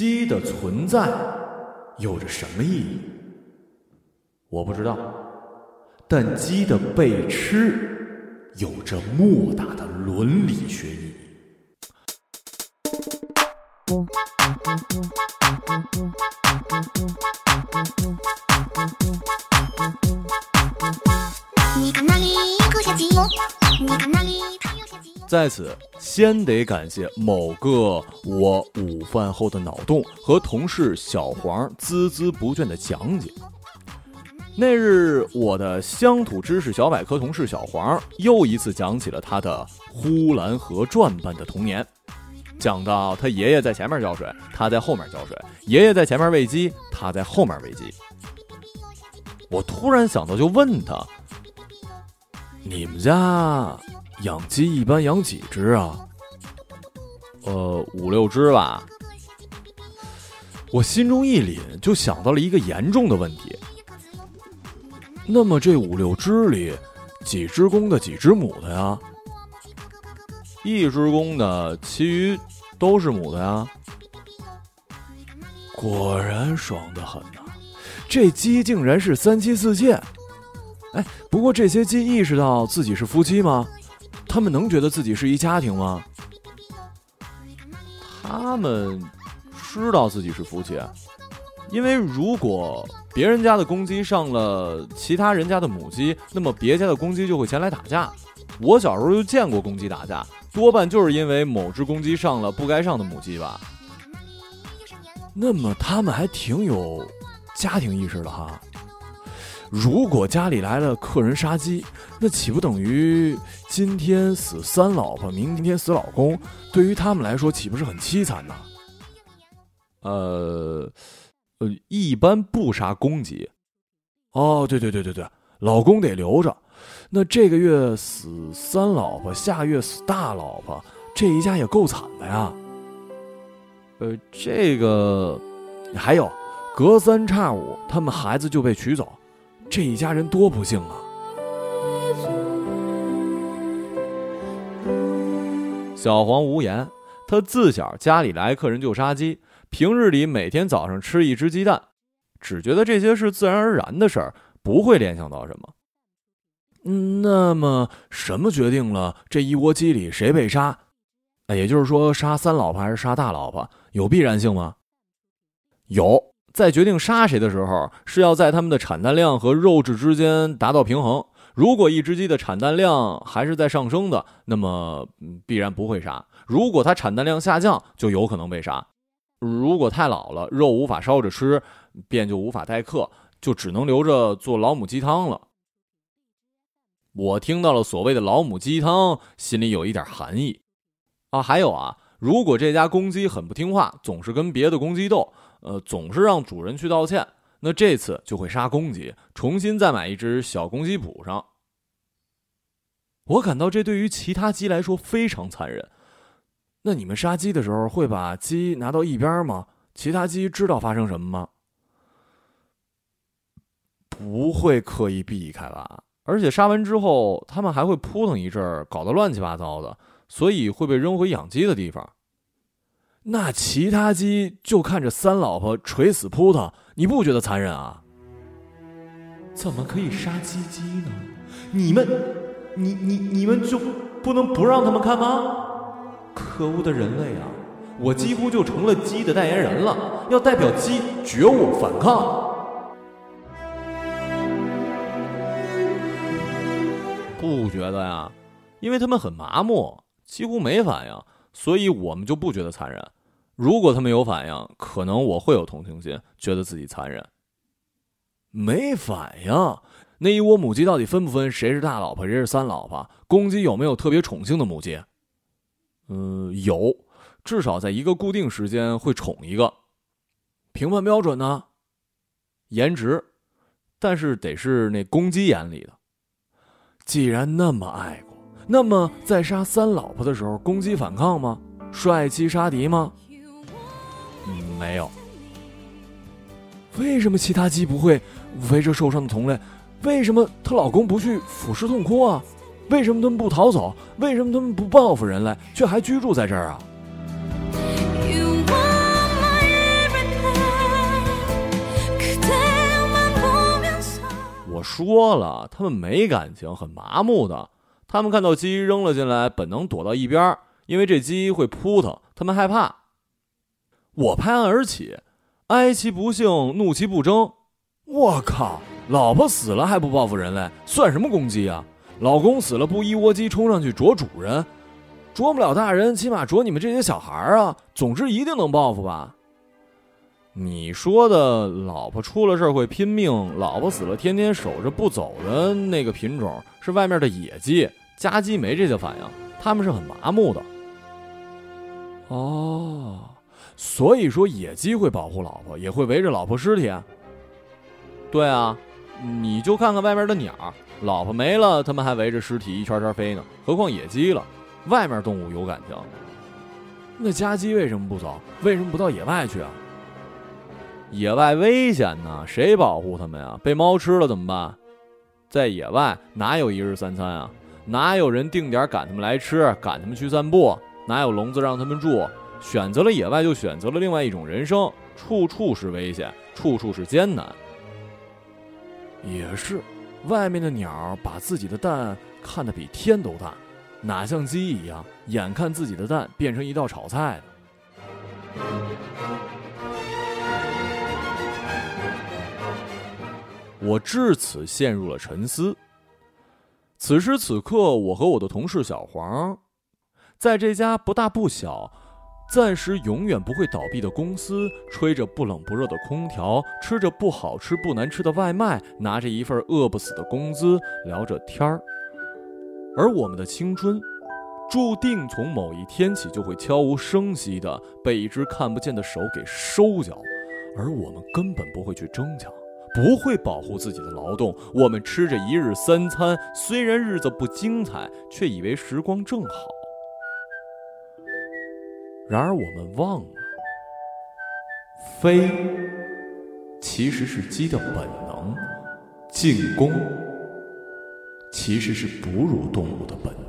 鸡的存在有着什么意义？我不知道，但鸡的被吃有着莫大的伦理学意义。在此，先得感谢某个我午饭后的脑洞和同事小黄孜孜不倦的讲解。那日，我的乡土知识小百科同事小黄又一次讲起了他的《呼兰河传》般的童年。讲到他爷爷在前面浇水，他在后面浇水；爷爷在前面喂鸡，他在后面喂鸡。我突然想到，就问他：“你们家养鸡一般养几只啊？”“呃，五六只吧。”我心中一凛，就想到了一个严重的问题。那么这五六只里，几只公的，几只母的呀？一只公的，其余都是母的呀。果然爽得很呐！这鸡竟然是三妻四妾。哎，不过这些鸡意识到自己是夫妻吗？他们能觉得自己是一家庭吗？他们知道自己是夫妻，因为如果别人家的公鸡上了其他人家的母鸡，那么别家的公鸡就会前来打架。我小时候就见过公鸡打架。多半就是因为某只公鸡上了不该上的母鸡吧。那么他们还挺有家庭意识的哈。如果家里来了客人杀鸡，那岂不等于今天死三老婆，明天死老公？对于他们来说，岂不是很凄惨呢？呃，呃，一般不杀公鸡。哦，对对对对对，老公得留着。那这个月死三老婆，下月死大老婆，这一家也够惨的呀。呃，这个还有，隔三差五他们孩子就被取走，这一家人多不幸啊！小黄无言，他自小家里来客人就杀鸡，平日里每天早上吃一只鸡蛋，只觉得这些是自然而然的事儿，不会联想到什么。那么什么决定了这一窝鸡里谁被杀？也就是说，杀三老婆还是杀大老婆，有必然性吗？有，在决定杀谁的时候，是要在它们的产蛋量和肉质之间达到平衡。如果一只鸡的产蛋量还是在上升的，那么必然不会杀；如果它产蛋量下降，就有可能被杀。如果太老了，肉无法烧着吃，便就无法待客，就只能留着做老母鸡汤了。我听到了所谓的老母鸡汤，心里有一点寒意，啊，还有啊，如果这家公鸡很不听话，总是跟别的公鸡斗，呃，总是让主人去道歉，那这次就会杀公鸡，重新再买一只小公鸡补上。我感到这对于其他鸡来说非常残忍。那你们杀鸡的时候会把鸡拿到一边吗？其他鸡知道发生什么吗？不会刻意避开吧？而且杀完之后，他们还会扑腾一阵儿，搞得乱七八糟的，所以会被扔回养鸡的地方。那其他鸡就看着三老婆垂死扑腾，你不觉得残忍啊？怎么可以杀鸡鸡呢？你们，你你你们就不能不让他们看吗？可恶的人类啊！我几乎就成了鸡的代言人了，要代表鸡觉悟反抗。不觉得呀，因为他们很麻木，几乎没反应，所以我们就不觉得残忍。如果他们有反应，可能我会有同情心，觉得自己残忍。没反应，那一窝母鸡到底分不分谁是大老婆，谁是三老婆？公鸡有没有特别宠幸的母鸡？嗯，有，至少在一个固定时间会宠一个。评判标准呢？颜值，但是得是那公鸡眼里的。既然那么爱，那么，在杀三老婆的时候，公鸡反抗吗？帅气杀敌吗？嗯，没有。为什么其他鸡不会围着受伤的同类？为什么她老公不去俯视痛哭啊？为什么他们不逃走？为什么他们不报复人类，却还居住在这儿啊？我说了，他们没感情，很麻木的。他们看到鸡扔了进来，本能躲到一边，因为这鸡会扑腾，他们害怕。我拍案而起，哀其不幸，怒其不争。我靠，老婆死了还不报复人类，算什么公鸡啊？老公死了不一窝鸡冲上去啄主人，啄不了大人，起码啄你们这些小孩啊！总之一定能报复吧？你说的老婆出了事会拼命，老婆死了天天守着不走的那个品种是外面的野鸡，家鸡没这些反应，他们是很麻木的。哦，所以说野鸡会保护老婆，也会围着老婆尸体。对啊，你就看看外面的鸟，老婆没了，他们还围着尸体一圈圈飞呢，何况野鸡了？外面动物有感情，那家鸡为什么不走？为什么不到野外去啊？野外危险呢，谁保护他们呀？被猫吃了怎么办？在野外哪有一日三餐啊？哪有人定点赶他们来吃，赶他们去散步？哪有笼子让他们住？选择了野外，就选择了另外一种人生，处处是危险，处处是艰难。也是，外面的鸟把自己的蛋看得比天都大，哪像鸡一样，眼看自己的蛋变成一道炒菜我至此陷入了沉思。此时此刻，我和我的同事小黄，在这家不大不小、暂时永远不会倒闭的公司，吹着不冷不热的空调，吃着不好吃不难吃的外卖，拿着一份饿不死的工资，聊着天儿。而我们的青春，注定从某一天起就会悄无声息的被一只看不见的手给收缴，而我们根本不会去争抢。不会保护自己的劳动，我们吃着一日三餐，虽然日子不精彩，却以为时光正好。然而我们忘了，飞其实是鸡的本能，进攻其实是哺乳动物的本能。